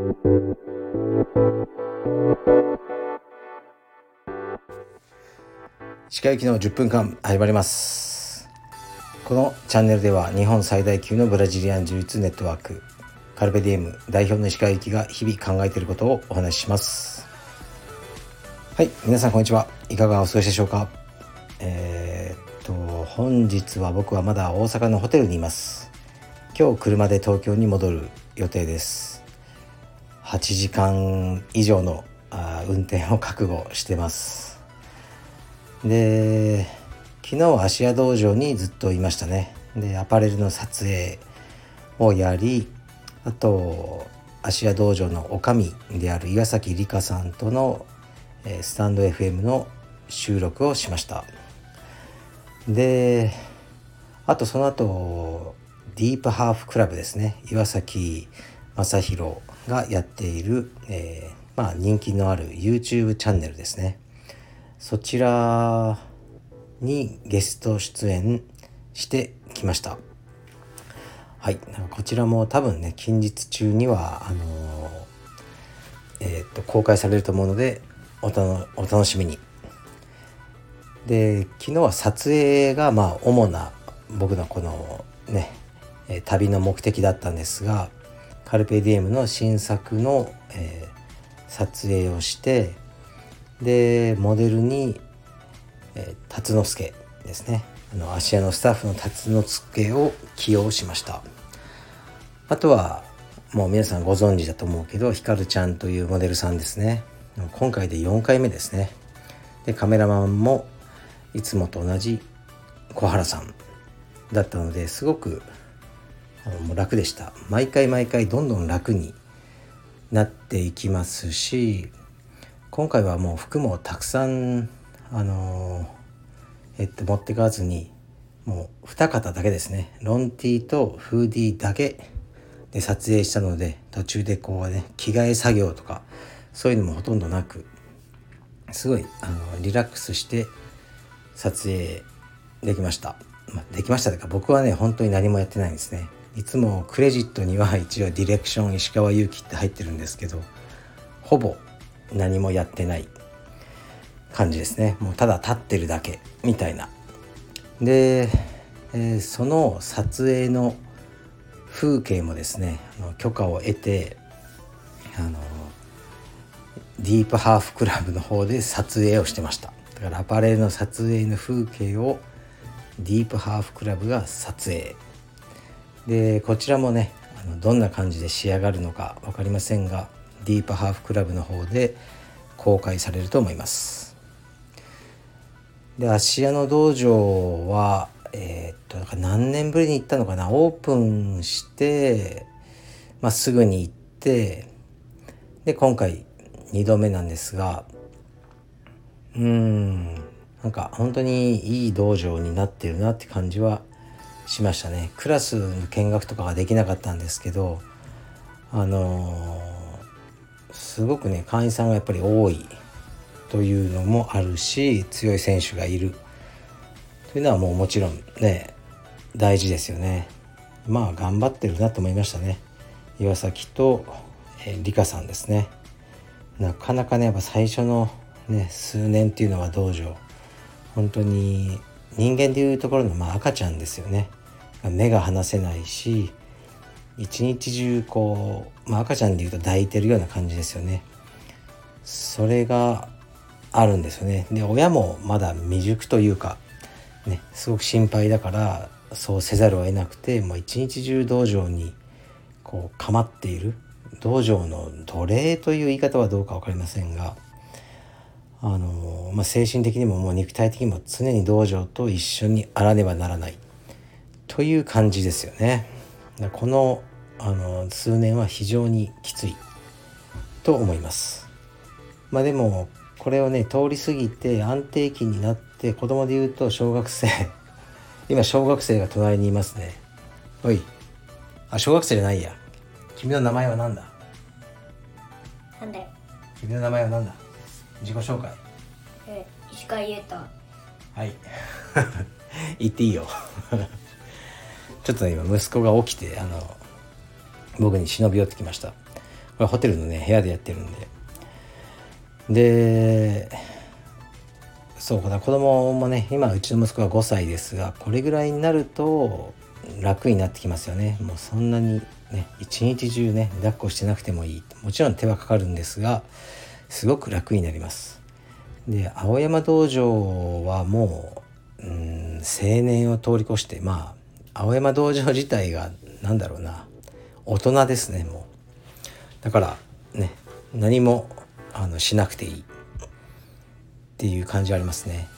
歯科行きの10分間始まります。このチャンネルでは日本最大級のブラジリアン柔術ネットワークカルペディエム代表の石川行きが日々考えていることをお話しします。はい皆さんこんにちは。いかがお過ごしでしょうか？えー、っと本日は僕はまだ大阪のホテルにいます。今日車で東京に戻る予定です。8時間以上のあ運転を覚悟してます。で昨日芦屋道場にずっといましたね。でアパレルの撮影をやりあと芦屋道場の女将である岩崎里香さんとのスタンド FM の収録をしました。であとその後ディープハーフクラブですね。岩崎正弘がやっている、えー、まあ、人気のある YouTube チャンネルですね。そちらにゲスト出演してきました。はい。こちらも多分ね近日中にはあのー、えー、と公開されると思うのでおたのお楽しみに。で昨日は撮影がまあ主な僕のこのね旅の目的だったんですがカルペディエムの新作の、えー、撮影をしてでモデルに、えー、辰之助ですね。あの芦屋のスタッフの辰之助を起用しました。あとはもう皆さんご存知だと思うけどひかるちゃんというモデルさんですね。今回で4回目ですね。でカメラマンもいつもと同じ小原さんだったのですごくもう楽でした。毎回毎回どんどん楽になっていきますし今回はもう服もたくさんあのえっと持ってかずにもう2型だけですね。ロンティーとフーディーだけで撮影したので途中でこうね着替え作業とかそういうのもほとんどなくすごいあのリラックスして撮影できました、まあ、できましたというか僕はね本当に何もやってないんですね。いつもクレジットには一応ディレクション石川祐希って入ってるんですけどほぼ何もやってない感じですね。もうただ立ってるだけみたいな。で、えー、その撮影の風景もですね許可を得てあのディープハーフクラブの方で撮影をしてました。だからアパレルの撮影の風景をディープハーフクラブが撮影。でこちらもねあのどんな感じで仕上がるのか分かりませんがディープハーフクラブの方で公開されると思います。で芦屋の道場はえー、っとなんか何年ぶりに行ったのかな？オープンして、まあ、すぐに行ってで今回2度目なんですがうんなんか本当にいい道場になってるなって感じはしましたね。クラスの見学とかができなかったんですけどあのー、すごくね会員さんがやっぱり多いというのもあるし強い選手がいる。というのはもうもちろんね大事ですよね。まあ頑張ってるなと思いましたね。岩崎と、えー、理香さんですね。なかなかねやっぱ最初のね数年っていうのは道場本当に人間でいうところのまあ赤ちゃんですよね。目が離せないし一日中こう、まあ、赤ちゃんでいうと抱いてるような感じですよね。それがあるんですよね。で親もまだ未熟というかね、すごく心配だからそうせざるを得なくてもう一日中道場にこう構っている。道場の奴隷という言い方はどうか分かりませんがあの、まあ、精神的にももう肉体的にも常に道場と一緒にあらねばならない。という感じですよね。このあの数年は非常にきついと思います。まあでもこれをね通り過ぎて安定期になって子供で言うと小学生 今小学生が隣にいますね。おい。あ小学生じゃないや。君の名前は何だ？なんだ君の名前は何だ？自己紹介。え石川優太。はい。言っていいよちょっとね今息子が起きてあの僕に忍び寄ってきました。これホテルのね部屋でやってるんで。でそうかな子供もね今うちの息子が5歳ですがこれぐらいになると楽になってきますよね。もうそんなにね一日中ね抱っこしてなくてもいい。もちろん手はかかるんですがすごく楽になります。で青山道場はもううん青年を通り越してまあ青山道場自体が何だろうな。大人ですねもう。だからね何もあのしなくていい。っていう感じありますね。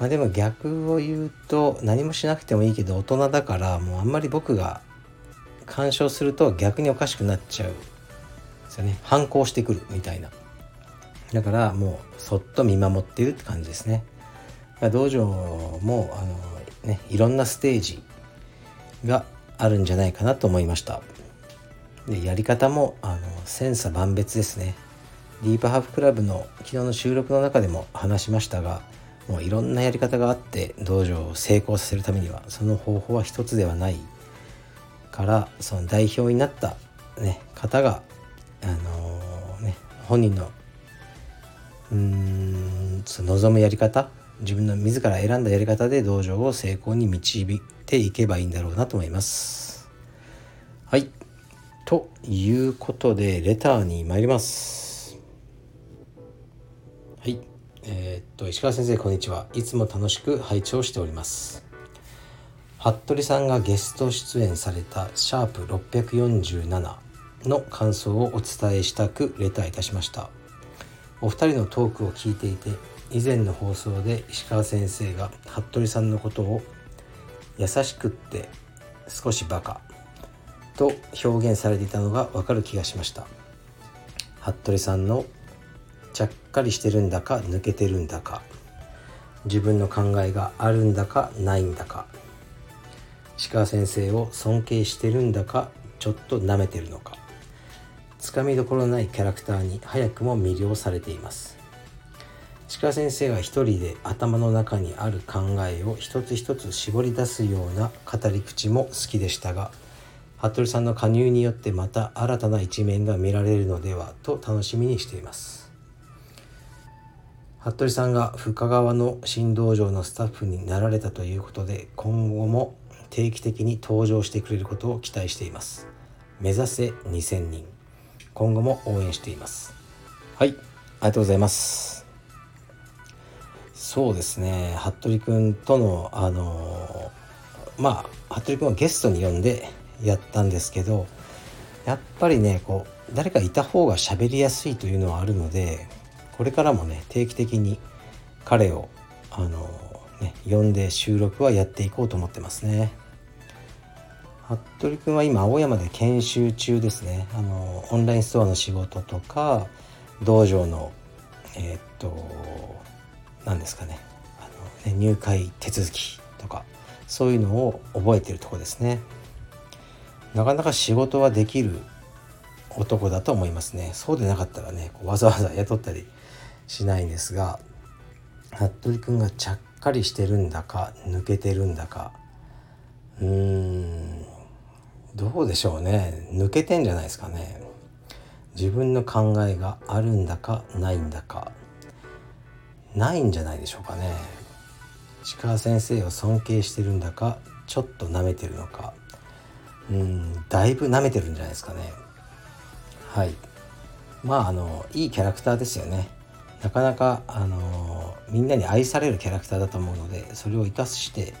まあ、でも逆を言うと何もしなくてもいいけど大人だからもうあんまり僕が干渉すると逆におかしくなっちゃう。ですよね。反抗してくるみたいな。だからもうそっと見守っているって感じですね。道場もあの、ね、いろんなステージがあるんじゃないかなと思いました。でやり方もあの千差万別ですね。ディープハーフクラブの昨日の収録の中でも話しましたがもういろんなやり方があって道場を成功させるためにはその方法は一つではない。からその代表になった、ね、方が、あのー、ね、本人のうんその望むやり方自分の自ら選んだやり方で道場を成功に導いていけばいいんだろうなと思います。はい。ということでレターに参ります。はい。えー、っと石川先生こんにちは。いつも楽しく拝聴しております。服部さんがゲスト出演されたシャープ647の感想をお伝えしたくレターいたしました。お二人のトークを聞いていて以前の放送で石川先生が服部さんのことを優しくって少しバカと表現されていたのがわかる気がしました。服部さんのちゃっかりしてるんだか抜けてるんだか。自分の考えがあるんだかないんだか。石川先生を尊敬してるんだかちょっと舐めてるのか。つかみどころないキャラクターに早くも魅了されています。石川先生が一人で頭の中にある考えを一つ一つ絞り出すような語り口も好きでしたが服部さんの加入によってまた新たな一面が見られるのではと楽しみにしています。服部さんが深川の新道場のスタッフになられたということで今後も定期的に登場してくれることを期待しています。目指せ2000人。今後も応援しています。はい。ありがとうございます。そうですね服部君とのあのまあ服部君はゲストに呼んでやったんですけどやっぱりねこう誰かいた方が喋りやすいというのはあるのでこれからもね定期的に彼をあの、ね、呼んで収録はやっていこうと思ってますね。服部君は今青山で研修中ですねあのオンラインストアの仕事とか道場のえー、っと何ですかね。あのね入会手続きとかそういうのを覚えてるとこですね。なかなか仕事はできる男だと思いますね。そうでなかったらねわざわざ雇ったりしないんですが服部君がちゃっかりしてるんだか抜けてるんだか。うーんどうでしょうね。抜けてんじゃないですかね。自分の考えがあるんだかないんだか。ないんじゃないでしょうかね。石川先生を尊敬してるんだかちょっと舐めてるのか。うんだいぶ舐めてるんじゃないですかね。はい。まああのいいキャラクターですよね。なかなか、あのみんなに愛されるキャラクターだと思うのでそれを生かして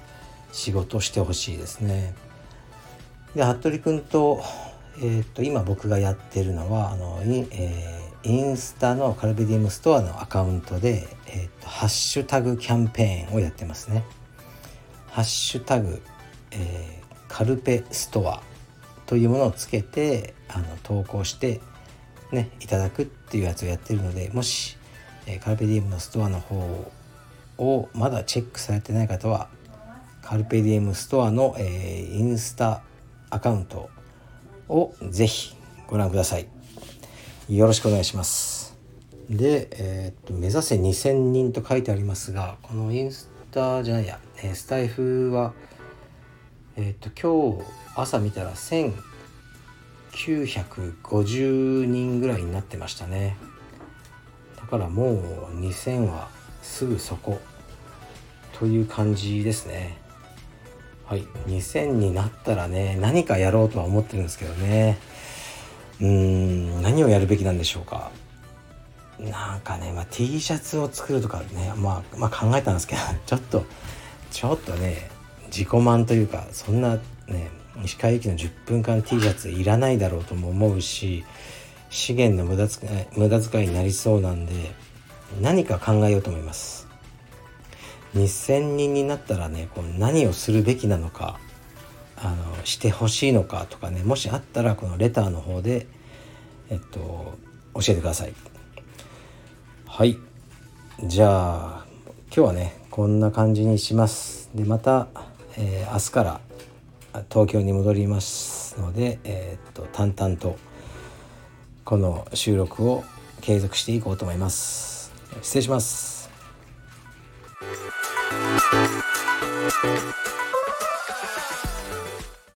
仕事をしてほしいですね。で服部君と,、えーと、今僕がやってるのはあの,、えー、インスタのカルベディウムストアのアカウントで、えーと、ハッシュタグキャンペーンをやってますね。ハッシュタグ、えー、カルペストアというものをつけてあの投稿してねいただくっていうやつをやってるのでもしえカルペディエムのストアの方をまだチェックされてない方はカルペディエムストアの、えー、インスタアカウントをぜひご覧くださいよろしくお願いします。で、えー、っと目指せ2000人と書いてありますがこのインスタじゃないや、えスタイフはえー、っと今日朝見たら1950人ぐらいになってましたね。だからもう2000はすぐそこという感じですね。はい2000になったらね何かやろうとは思ってるんですけどね。うん何をやるべきなんでしょうか。なんかね、まあ、T シャツを作るとかね、まあ、まあ考えたんですけど ちょっとちょっとね自己満というかそんなね石川駅の10分間 T シャツいらないだろうとも思うし資源の無駄遣い無駄遣いになりそうなんで何か考えようと思います。2000人になったらねこう何をするべきなのかあのしてほしいのかとかねもしあったらこのレターの方でえっと教えてください。はい。じゃあ今日はねこんな感じにします。でまた、えー、明日から東京に戻りますので、えー、っと淡々とこの収録を継続していこうと思います。失礼します。